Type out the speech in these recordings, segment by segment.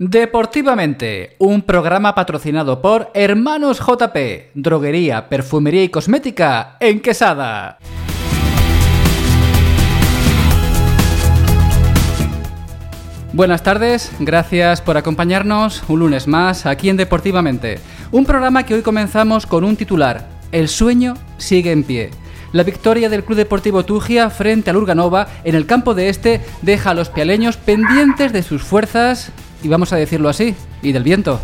Deportivamente, un programa patrocinado por Hermanos JP, droguería, perfumería y cosmética en Quesada. Buenas tardes, gracias por acompañarnos un lunes más aquí en Deportivamente. Un programa que hoy comenzamos con un titular, El sueño sigue en pie. La victoria del Club Deportivo Tugia frente al Urganova en el campo de este deja a los pialeños pendientes de sus fuerzas y vamos a decirlo así, y del viento.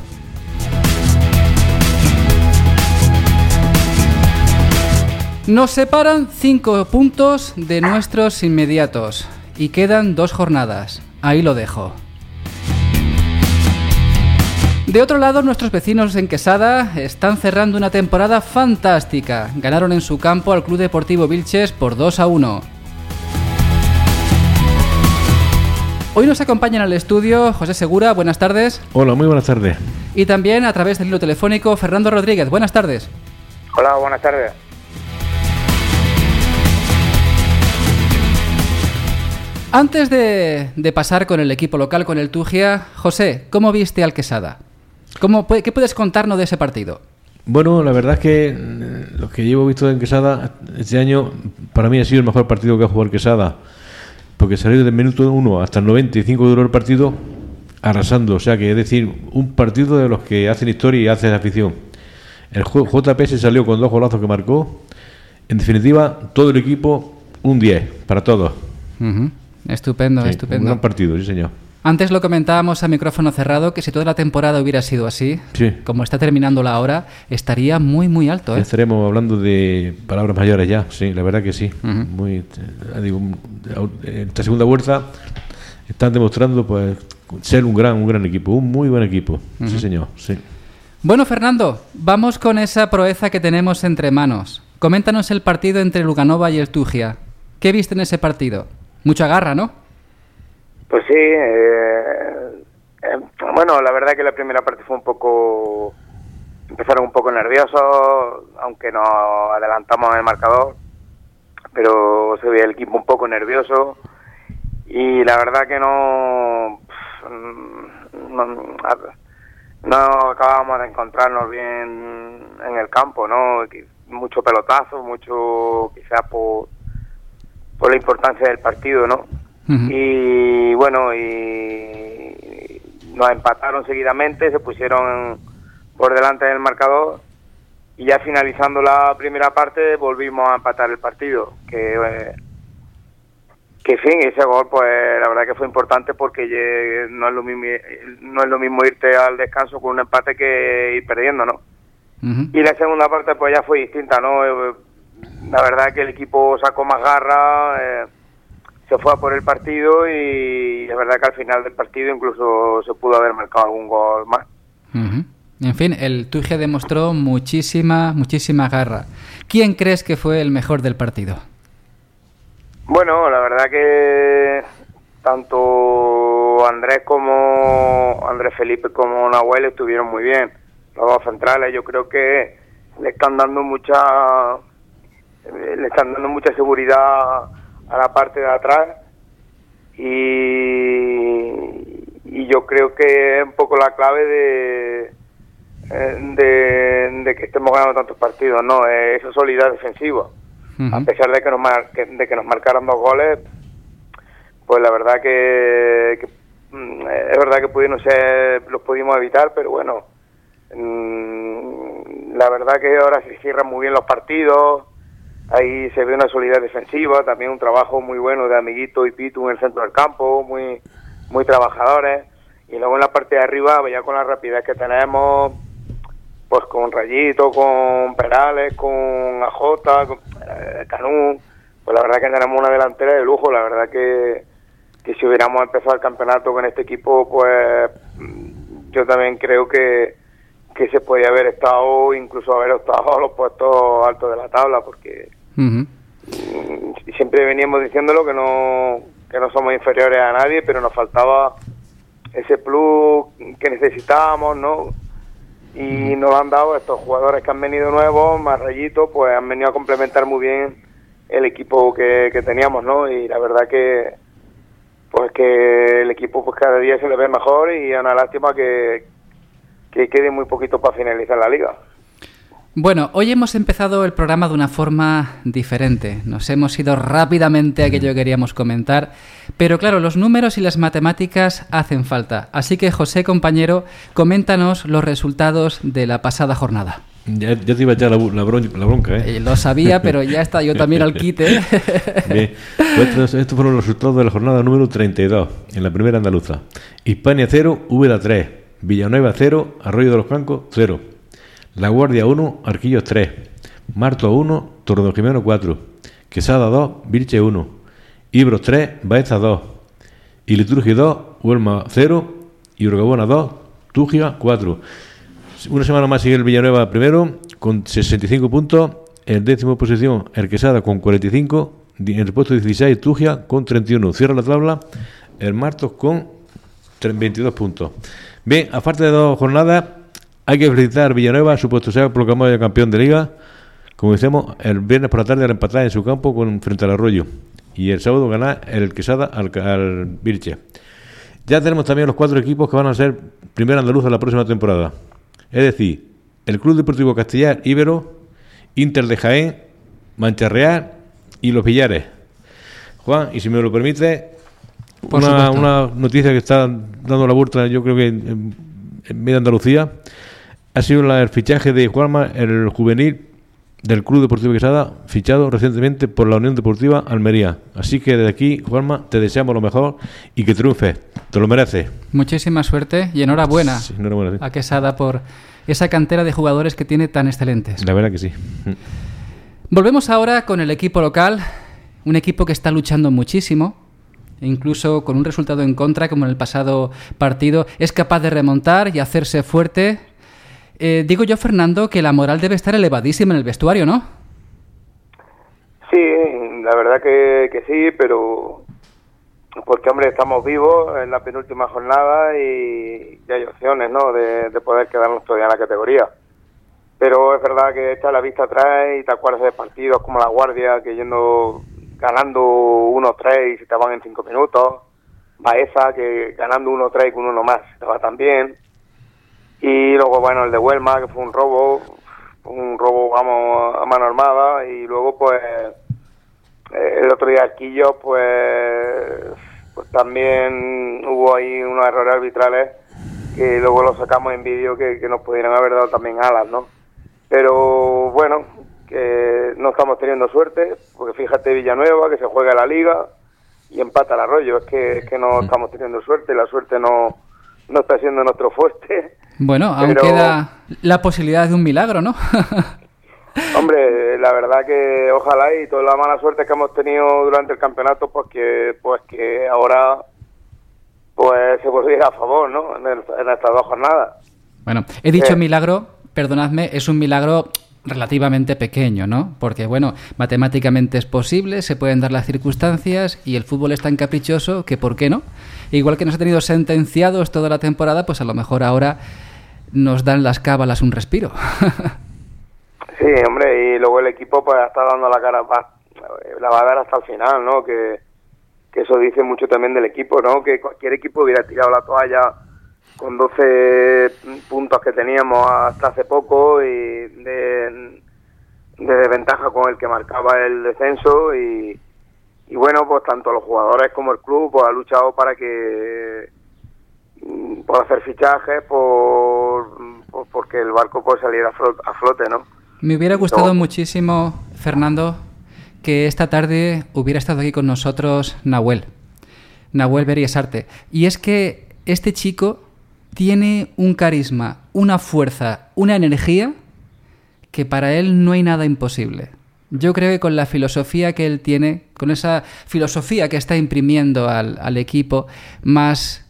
Nos separan cinco puntos de nuestros inmediatos y quedan dos jornadas. Ahí lo dejo. De otro lado, nuestros vecinos en Quesada están cerrando una temporada fantástica. Ganaron en su campo al Club Deportivo Vilches por 2 a 1. Hoy nos acompaña en el estudio José Segura, buenas tardes. Hola, muy buenas tardes. Y también a través del hilo telefónico Fernando Rodríguez, buenas tardes. Hola, buenas tardes. Antes de, pasar con el equipo local, con el Tugia, José, ¿cómo viste al Quesada? ¿Cómo, ¿Qué puedes contarnos de ese partido? Bueno, la verdad es que mm, lo que llevo visto en Quesada este año, para mí ha sido el mejor partido que ha jugado el Quesada porque salió del minuto 1 hasta el 95 duró el partido arrasando. O sea que es decir, un partido de los que hacen historia y hacen afición. El JP se salió con dos golazos que marcó. En definitiva, todo el equipo un 10 para todos. Estupendo, estupendo. Un gran partido, sí, señor. Antes lo comentábamos a micrófono cerrado que si toda la temporada hubiera sido así, como está terminando la hora, estaría muy, muy alto. ¿eh? Estaremos hablando de palabras mayores ya, sí, la verdad que sí. muy, eh, esta segunda vuelta están demostrando pues ser un gran, un gran equipo, un muy buen equipo. Sí, señor. Sí. Bueno, Fernando, vamos con esa proeza que tenemos entre manos. Coméntanos el partido entre Luganova y el Tugia. ¿Qué viste en ese partido? Mucha garra, ¿no? Pues sí, eh, eh, bueno, la verdad que la primera parte fue un poco, empezaron un poco nerviosos, aunque nos adelantamos en el marcador, pero se veía el equipo un poco nervioso y la verdad que no, no, no acabábamos de encontrarnos bien en el campo, ¿no? Mucho pelotazo, mucho quizás por, por la importancia del partido, ¿no? Y bueno, y nos empataron seguidamente, se pusieron por delante del marcador y ya finalizando la primera parte volvimos a empatar el partido. Que, eh, que fin, ese gol pues la verdad que fue importante porque no es lo mismo, no es lo mismo irte al descanso con un empate que ir perdiendo, ¿no? Y la segunda parte pues ya fue distinta, ¿no? La verdad que el equipo sacó más garra. Eh, se fue a por el partido y es verdad que al final del partido incluso se pudo haber marcado algún gol más. En fin, el Tugia demostró muchísima, muchísima garra. ¿Quién crees que fue el mejor del partido? Bueno, la verdad que tanto Andrés como Andrés Felipe como Nahuel estuvieron muy bien. Los dos centrales yo creo que le están dando mucha le están dando mucha seguridad a la parte de atrás y, y yo creo que es un poco la clave de, de, que estemos ganando tantos partidos, ¿no? Esa solidez defensiva. A pesar de que, nos de que nos marcaron dos goles, pues la verdad que, mm, es verdad que pudieron ser, los pudimos evitar, pero bueno, mm, la verdad que ahora se cierran muy bien los partidos, Ahí se ve una solidez defensiva, también un trabajo muy bueno de Amiguito y Pitu en el centro del campo, muy, muy trabajadores. Y luego en la parte de arriba, ya con la rapidez que tenemos, pues con Rayito, con Perales, con AJ, con eh, Canú, pues la verdad que tenemos una delantera de lujo. La verdad que, que si hubiéramos empezado el campeonato con este equipo, pues yo también creo que, que se podía haber estado, incluso haber estado a los puestos altos de la tabla, porque siempre veníamos diciéndolo que no, que no somos inferiores a nadie, pero nos faltaba ese plus que necesitábamos, ¿no? Y nos han dado estos jugadores que han venido nuevos, más rayitos, pues han venido a complementar muy bien el equipo que, que teníamos, ¿no? Y la verdad que, pues que el equipo pues cada día se le ve mejor y es una lástima que, que quede muy poquito para finalizar la liga. Bueno, hoy hemos empezado el programa de una forma diferente. Nos hemos ido rápidamente a aquello que queríamos comentar, pero claro, los números y las matemáticas hacen falta. Así que José, compañero, coméntanos los resultados de la pasada jornada. Ya, te iba a echar la, bronca, ¿eh? ¿eh? Lo sabía, pero ya está yo también al quite. Bien. Pues estos, fueron los resultados de la jornada número 32, en la primera andaluza. Hispania 0, Úbeda 3, Villanueva 0, Arroyo de los Cancos 0. La Guardia 1, Arquillos 3, Marto 1, Jimeno 4, Quesada 2, Virche 1, Ibros 3, Baeza 2, y Liturgia 2, Huelma 0, y Urgabona 2, Tugia 4. Una semana más sigue el Villanueva primero con 65 puntos, en décimo posición el Quesada con 45, en el puesto 16 Tugia con 31. Cierra la tabla el Martos con 22 puntos. Bien, aparte de dos jornadas, hay que felicitar a Villanueva, supuesto sea proclamado ya campeón de liga, como decimos, el viernes por la tarde al empatar en su campo con frente al Arroyo. Y el sábado ganar el Quesada al, al. Ya tenemos también los cuatro equipos que van a ser primera andaluza la próxima temporada. Es decir, el Club Deportivo Castellar Ibero, Inter de Jaén, Mancha Real y Los Villares. Juan, y si me lo permite, una, una, noticia que está dando la vuelta, yo creo que en, en media Andalucía, ha sido el fichaje de Juanma, el juvenil del Club Deportivo Quesada, fichado recientemente por la Unión Deportiva Almería. Así que desde aquí, Juanma, te deseamos lo mejor y que triunfe. Te lo mereces. Muchísima suerte y enhorabuena, a Quesada por esa cantera de jugadores que tiene tan excelentes. La verdad que sí. Volvemos ahora con el equipo local, un equipo que está luchando muchísimo, incluso con un resultado en contra como en el pasado partido, es capaz de remontar y hacerse fuerte eh, digo yo, Fernando, que la moral debe estar elevadísima en el vestuario, ¿no? Sí, la verdad que, sí, pero porque, hombre, estamos vivos en la penúltima jornada y, hay opciones, ¿no?, de, poder quedarnos todavía en la categoría. Pero es verdad que está la vista atrás y te acuerdas de partidos como la Guardia, que yendo ganando 1-3 y se en 5 minutos. Baeza, que ganando 1-3 con uno más te va también. Y luego, bueno, el de Huelma, que fue un robo, un robo, vamos, a mano armada. Y luego, pues, eh, el otro día Quillo, pues, pues también hubo ahí unos errores arbitrales que luego lo sacamos en vídeo que, nos pudieran haber dado también alas, ¿no? Pero bueno, que no estamos teniendo suerte, porque fíjate Villanueva, que se juega la liga y empata el arroyo. Es que, es que no estamos teniendo suerte, la suerte no, no está siendo nuestro fuerte. Bueno, aún queda la posibilidad de un milagro, ¿no? Hombre, la verdad que ojalá y toda la mala suerte que hemos tenido durante el campeonato, pues que, pues que ahora pues se volviera a favor, ¿no? En, estas dos jornadas. Bueno, he dicho eh. milagro, perdonadme, es un milagro relativamente pequeño, ¿no? Porque, bueno, matemáticamente es posible, se pueden dar las circunstancias y el fútbol es tan caprichoso que, ¿por qué no? Igual que nos ha tenido sentenciados toda la temporada, pues a lo mejor ahora nos dan las cábalas un respiro. sí, hombre, y luego el equipo pues está dando la cara, la va a dar hasta el final, ¿no? Que eso dice mucho también del equipo, ¿no? Que cualquier equipo hubiera tirado la toalla con 12 puntos que teníamos hasta hace poco y de, de ventaja con el que marcaba el descenso y, y bueno, pues tanto los jugadores como el club pues, ha luchado para que mm, por hacer fichajes, por, porque el barco pues saliera a flote, ¿no? Me hubiera gustado muchísimo, Fernando, que esta tarde hubiera estado aquí con nosotros Nahuel, Nahuel Beriesarte. Y es que este chico tiene un carisma, una fuerza, una energía que para él no hay nada imposible. Yo creo que con la filosofía que él tiene, con esa filosofía que está imprimiendo al, equipo, más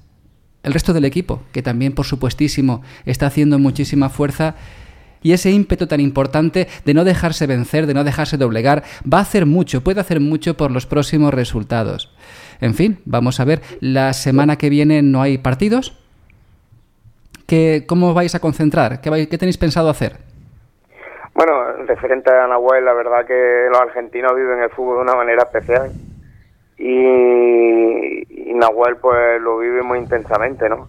el resto del equipo, que también por supuestísimo está haciendo muchísima fuerza, y ese ímpetu tan importante de no dejarse vencer, de no dejarse doblegar, va a hacer mucho, puede hacer mucho por los próximos resultados. En fin, vamos a ver, la semana que viene no hay partidos, ¿Cómo vais a concentrar? ¿Qué, ¿Qué, tenéis pensado hacer? Bueno, referente a Nahuel, la verdad que los argentinos viven el fútbol de una manera especial. y, y Nahuel pues lo vive muy intensamente, ¿no?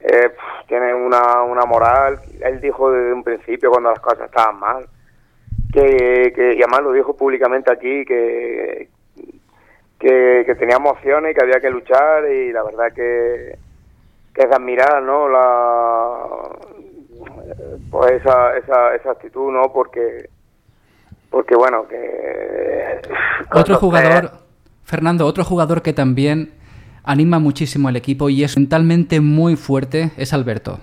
Eh, tiene una, una moral, él dijo desde un principio cuando las cosas estaban mal, que, que y además lo dijo públicamente aquí, que, que, que teníamos opciones y que había que luchar y la verdad que, que es de admirar, ¿no? La, pues esa, esa, esa actitud, ¿no? Porque, porque bueno, que... Otro jugador, Fernando, otro jugador que también anima muchísimo al equipo y es mentalmente muy fuerte es Alberto.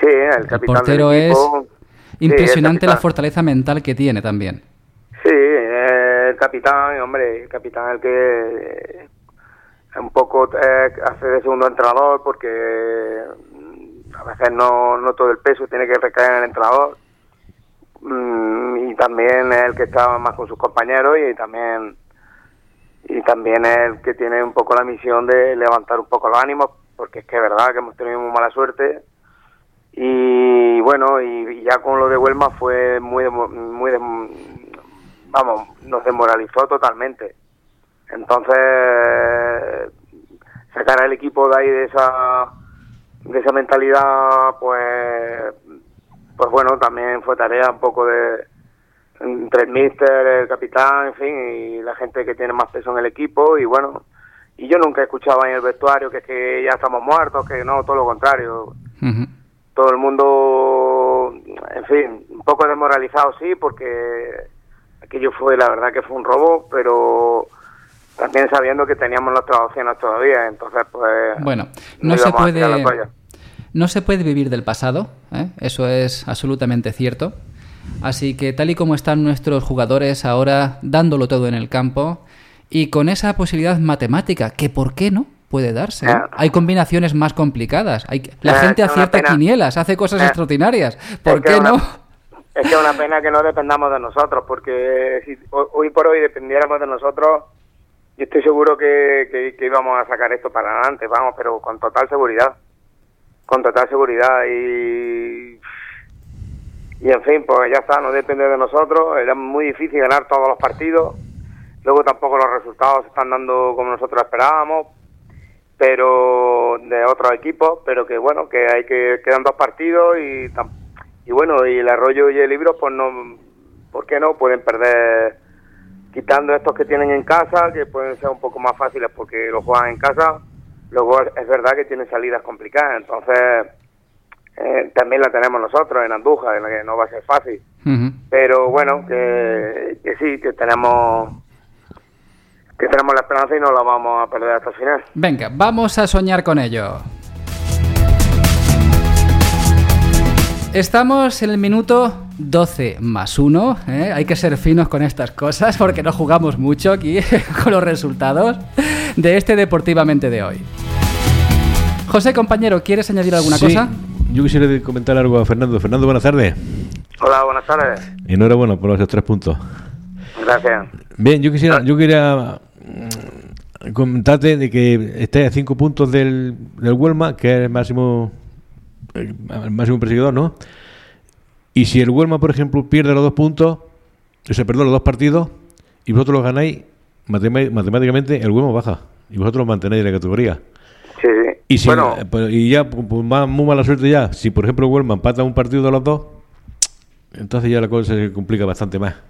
Sí, el capitán portero del equipo. es impresionante Sí, la fortaleza mental que tiene también. Sí, eh, el capitán, hombre, el capitán el que un poco eh, hace de segundo entrenador porque mm, a veces no, no todo el peso tiene que recaer en el entrenador. Mm, y también es el que está más con sus compañeros y también y también es el que tiene un poco la misión de levantar un poco los ánimos porque es que es verdad que hemos tenido muy mala suerte. Y bueno y, y ya con lo de Huelma fue muy muy vamos nos desmoralizó totalmente entonces sacar al equipo de ahí de esa de esa mentalidad pues pues bueno también fue tarea un poco de entre el míster, el capitán, en fin, y la gente que tiene más peso en el equipo y bueno, y yo nunca escuchaba en el vestuario que es que ya estamos muertos, que no, todo lo contrario, todo el mundo, en fin, un poco desmoralizado sí, porque aquello fue, la verdad que fue un robo, pero también sabiendo que teníamos nuestras opciones todavía, entonces pues... Bueno, no se puede no se puede vivir del pasado, ¿eh? eso es absolutamente cierto. Así que tal y como están nuestros jugadores ahora dándolo todo en el campo y con esa posibilidad matemática, que por qué no puede darse. ¿eh? Eh. Hay combinaciones más complicadas. Hay... La Eh, gente es acierta quinielas, hace cosas extraordinarias. ¿Por qué una- no? Es que es una pena que no dependamos de nosotros, porque si ho- hoy por hoy dependiéramos de nosotros, yo estoy seguro que, que, íbamos a sacar esto para adelante, vamos, pero con total seguridad. Con total seguridad y... Y en fin, pues ya está, no depende de nosotros, era muy difícil ganar todos los partidos, luego tampoco los resultados se están dando como nosotros esperábamos, pero de otros equipos, pero que bueno, que hay que quedan dos partidos y y bueno, y el Arroyo y el Libro pues no ¿por qué no? Pueden perder quitando estos que tienen en casa, que pueden ser un poco más fáciles porque lo juegan en casa. Luego es verdad que tienen salidas complicadas, entonces eh, también la tenemos nosotros en Andújar, en la que no va a ser fácil. Pero bueno, que, que sí, que tenemos que tenemos la esperanza y no la vamos a perder hasta el final. Venga, vamos a soñar con ello. Estamos en el minuto 12 más 1. Hay que ser finos con estas cosas porque no jugamos mucho aquí con los resultados de este Deportivamente de hoy. José, compañero, ¿quieres añadir alguna Sí, cosa? Yo quisiera comentar algo a Fernando. Fernando, buenas tardes. Hola, buenas tardes. Enhorabuena por esos tres puntos. Gracias. Bien, yo quisiera, yo quería mm, comentarte de que estáis a cinco puntos del, del Huelma, que es el máximo, el máximo perseguidor, ¿no? Y si el Huelma, por ejemplo, pierde los dos puntos, o sea, perdón, los dos partidos, y vosotros los ganáis, matemáticamente el Huelma baja. Y vosotros los mantenéis en la categoría. Sí, sí. Y, si, bueno, pues, y ya, pues, pues, más, muy mala suerte ya. Si, por ejemplo, Huelma empata un partido de los dos, entonces ya la cosa se complica bastante más.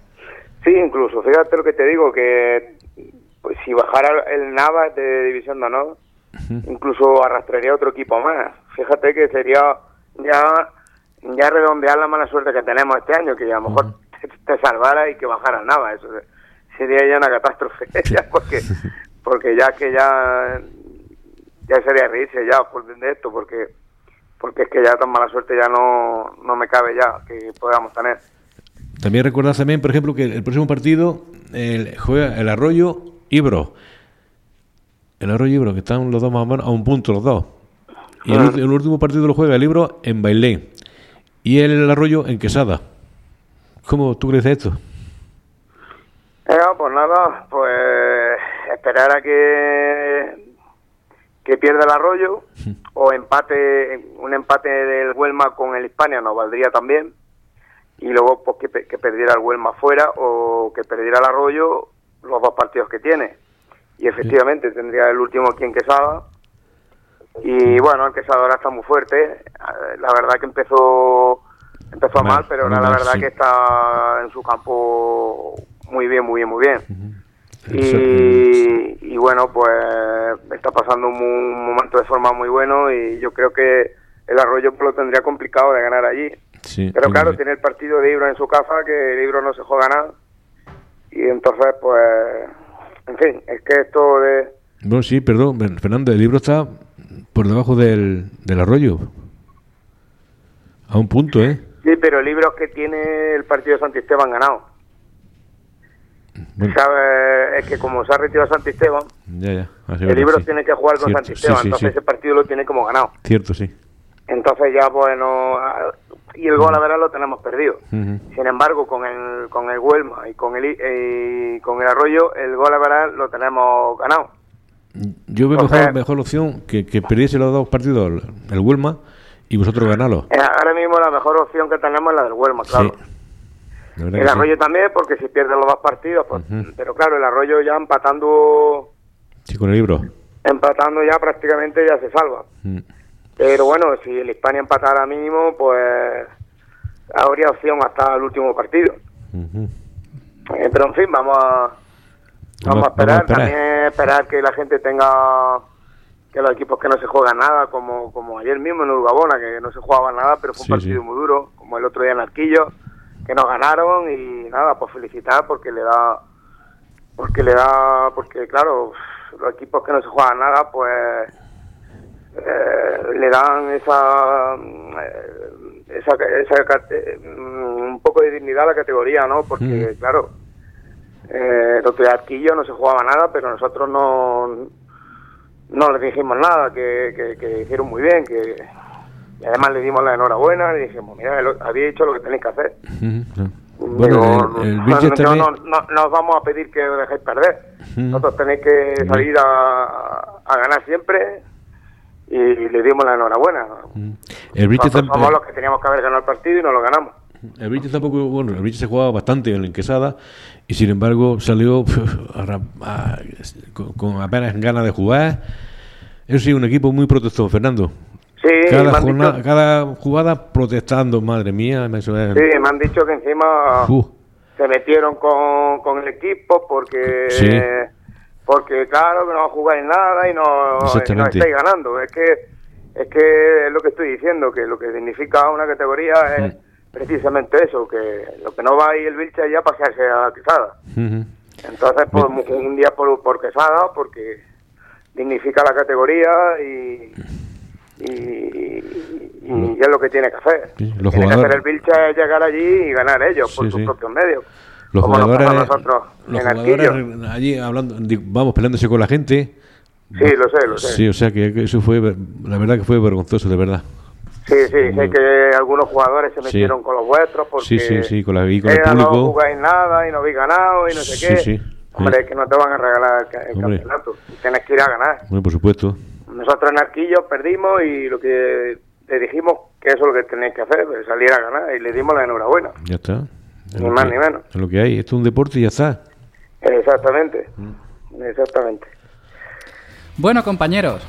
sí, incluso, fíjate lo que te digo, que pues, si bajara el Navas de División de Honor, incluso arrastraría otro equipo más. Fíjate que sería ya ya redondear la mala suerte que tenemos este año, que a lo mejor te, te salvara y que bajara Navas. Eso sería ya una catástrofe, ya porque porque ya que ya ya sería reírse ya por de esto, porque porque es que ya tan mala suerte ya no, no me cabe ya que podamos tener. También recordad también, por ejemplo, que el próximo partido el, juega el Arroyo Ibro. El Arroyo Ibro, que están los dos más o menos a un punto los dos. Y el, Ah. el último partido lo juega el Ibro en Bailén. Y el Arroyo en Quesada. ¿Cómo tú crees esto? Eh, pues nada, pues esperar a que que pierda el arroyo o empate un empate del Huelma con el Hispania nos valdría también y luego pues que, pe- que perdiera el Huelma fuera o que perdiera el arroyo los dos partidos que tiene y efectivamente tendría el último aquí en Quesada. Y bueno, el Quesada ahora está muy fuerte. Eh, La verdad que empezó empezó Mal, mal, pero ahora muy la mal, verdad sí. que está en su campo muy bien, muy bien, muy bien. Y, y bueno, pues está pasando un, momento de forma muy bueno y yo creo que el Arroyo lo tendría complicado de ganar allí. Sí, Pero claro, tiene el partido de Ibro en su casa, que el Ibro no se juega nada. Y entonces, pues, en fin, es que esto de... Bueno, sí, perdón, Fernando, el libro está por debajo del, del arroyo. A un punto, ¿eh? Sí, pero el Ibro es que tiene el partido de Santisteban ganado. Bueno, ¿Sabe? Es que como se ha retirado Santisteban, ya, ya. El verdad, Ibro sí. tiene que jugar con Cierto, Santisteban, sí, sí, entonces ese partido lo tiene como ganado. Cierto, sí. Entonces ya, bueno, ah, y el gol a ver lo tenemos perdido. Sin embargo, con el, con el Huelma y con el, y con el Arroyo, el gol a ver lo tenemos ganado. Yo veo O mejor, sea- mejor opción que, que perdiese los dos partidos el, el Huelma y vosotros ganarlo. Eh, Ahora mismo la mejor opción que tenemos es la del Huelma, claro. Sí. El sí. Arroyo también, porque si pierden los dos partidos, pues, pero claro, el Arroyo ya empatando, Sí, con el libro. empatando ya prácticamente ya se salva. Mm. Pero bueno, si el Hispania empatara mínimo, pues habría opción hasta el último partido. Eh, pero en fin, vamos a, vamos a esperar. También esperar que la gente tenga que los equipos que no se juegan nada, como, como ayer mismo en Urgabona, que no se jugaba nada, pero fue un Sí, partido sí. muy duro, como el otro día en Arquillo, que nos ganaron y nada, pues felicitar porque le da, porque le da, porque claro, los equipos que no se juegan nada, pues eh, le dan esa, eh, esa, esa mm, un poco de dignidad a la categoría, ¿no? Porque Mm. claro, eh, el otro día Arquillo no se jugaba nada, pero nosotros no no les dijimos nada, que, que, que hicieron muy bien, que y además le dimos la enhorabuena, le dijimos, mira, lo- habéis hecho lo que tenéis que hacer. Digo, Bueno, el, el no, también- no, no- no os vamos a pedir que os dejéis perder. Nosotros tenéis que salir a, a ganar siempre y le dimos la enhorabuena. El Nosotros somos los que teníamos que haber ganado el partido y no lo ganamos. El Vilches tampoco, bueno, el Vilches se jugaba bastante en la Quesada y sin embargo salió a con, con apenas ganas de jugar. Eso sí, un equipo muy protestón, Fernando. Sí, Cada, jornada- dicho, cada jugada protestando, madre mía. Sí, me han dicho que encima Uh, se metieron con, con el equipo porque Sí. porque claro que no jugáis nada y no, y no estáis ganando es que es que es lo que estoy diciendo que lo que significa una categoría es Mm. Precisamente eso que lo que no va ahí el Vilche ya pasarse a Quesada ujú. entonces pues un día por, por Quesada porque dignifica la categoría y y, y es lo que tiene que hacer. Sí, los tiene que hacer el Vilche es llegar allí y ganar ellos por Sí, sus sí. propios medios. Los jugadores, nosotros los en jugadores allí hablando, vamos, peleándose con la gente. Sí, lo sé, lo sé. Sí, o sea que eso fue, la verdad que fue vergonzoso, de verdad. Sí, sí, sé que algunos jugadores se Sí. metieron con los vuestros porque Sí, sí, sí, con la- y con el público. no jugáis nada y no habéis ganado y no sé Sí, qué. sí, Hombre, sí. es que no te van a regalar el, el Hombre. campeonato. Tienes que ir a ganar. Bueno, por supuesto. Nosotros en Arquillo perdimos y lo que te dijimos que eso es lo que tenéis que hacer, pues, salir a ganar y le dimos la enhorabuena. Ya está. Es Ni más que- ni menos. Es lo que hay. Esto es un deporte y ya está. Exactamente. Mm. Exactamente. Bueno, compañeros.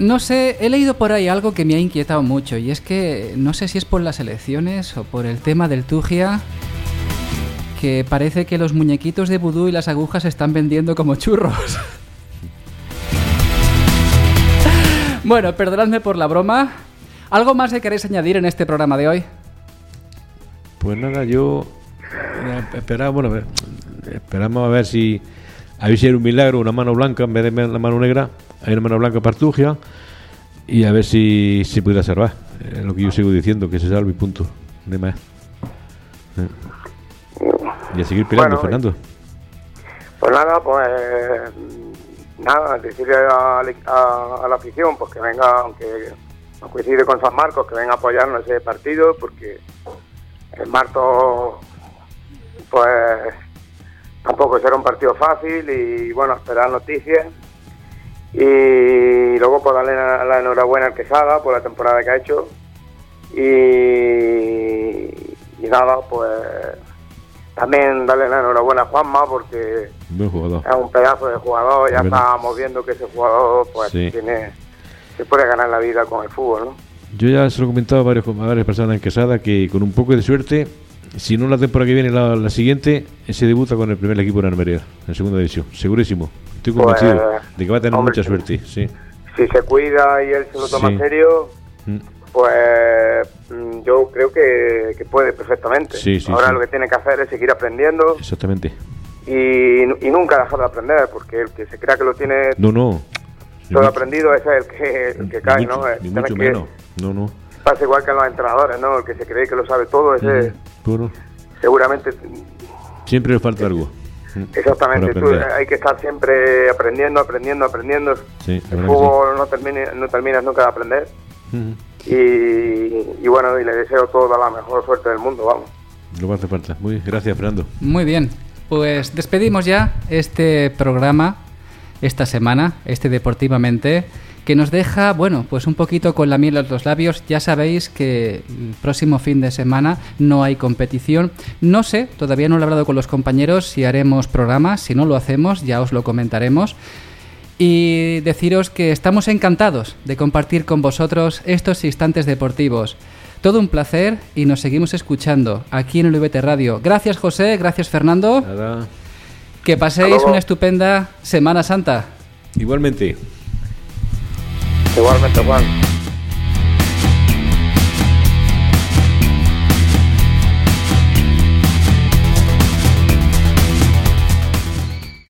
No sé, he leído por ahí algo que me ha inquietado mucho y es que no sé si es por las elecciones o por el tema del Tugia que parece que los muñequitos de vudú y las agujas se están vendiendo como churros. bueno, perdonadme por la broma. ¿Algo más que queréis añadir en este programa de hoy? Pues nada, yo eh, esperaba, bueno, esperamos a ver si a ver si era un milagro, una mano blanca en vez de la mano negra, hay una mano blanca partugia y a ver si se pudiera salvar. Es lo que yo sigo diciendo, que se salve y punto. Hay más. Eh. Y a seguir peleando, Bueno, Fernando. Pues nada, pues nada, decirle a, a- a la afición pues que venga, aunque no coincide con San Marcos, que venga a apoyarnos ese partido, porque el Marto pues tampoco será un partido fácil y bueno, esperar noticias y luego pues darle la, la enhorabuena al Quesada por la temporada que ha hecho y, y nada, pues también darle la enhorabuena a Juanma porque es un pedazo de jugador. Ya estábamos viendo que ese jugador pues Sí. tiene se puede ganar la vida con el fútbol, ¿no? Yo ya se lo he comentado a, varios, a varias personas en Quesada que con un poco de suerte, si no la temporada que viene, la, la siguiente, se debuta con el primer equipo en Almería, en segunda división. Segurísimo. Estoy Pues, convencido de que va a tener hombre, mucha suerte. Sí. Si se cuida y él se lo toma Sí. en serio, Mm. pues mm, yo creo que, que puede perfectamente. Sí, sí, Ahora lo que tiene que hacer es seguir aprendiendo Exactamente. y, y nunca dejar de aprender, porque el que se crea que lo tiene No, no. Todo aprendido ese es el que, el que ni cae, mucho- ¿no? Eh, Ni mucho menos. No, no. Pasa igual que en los entrenadores, ¿no? El que se cree que lo sabe todo, ese Puro. seguramente... Siempre le falta algo. Exactamente, tú, hay que estar siempre aprendiendo, aprendiendo, aprendiendo. Sí, el fútbol no, termine, no terminas nunca de aprender. Mm. Y, y bueno, y le deseo toda la mejor suerte del mundo, vamos. Lo que hace falta. Muy gracias, Fernando. Muy bien, pues despedimos ya este programa esta semana, este Deportivamente, que nos deja, bueno, pues un poquito con la miel en los labios. Ya sabéis que el próximo fin de semana no hay competición. No sé, todavía no lo he hablado con los compañeros si haremos programas, si no lo hacemos, ya os lo comentaremos. Y deciros que estamos encantados de compartir con vosotros estos instantes deportivos. Todo un placer y nos seguimos escuchando aquí en el VT Radio. Gracias José, gracias Fernando. Nada. Que paséis una estupenda Semana Santa. Igualmente. Igualmente, Juan.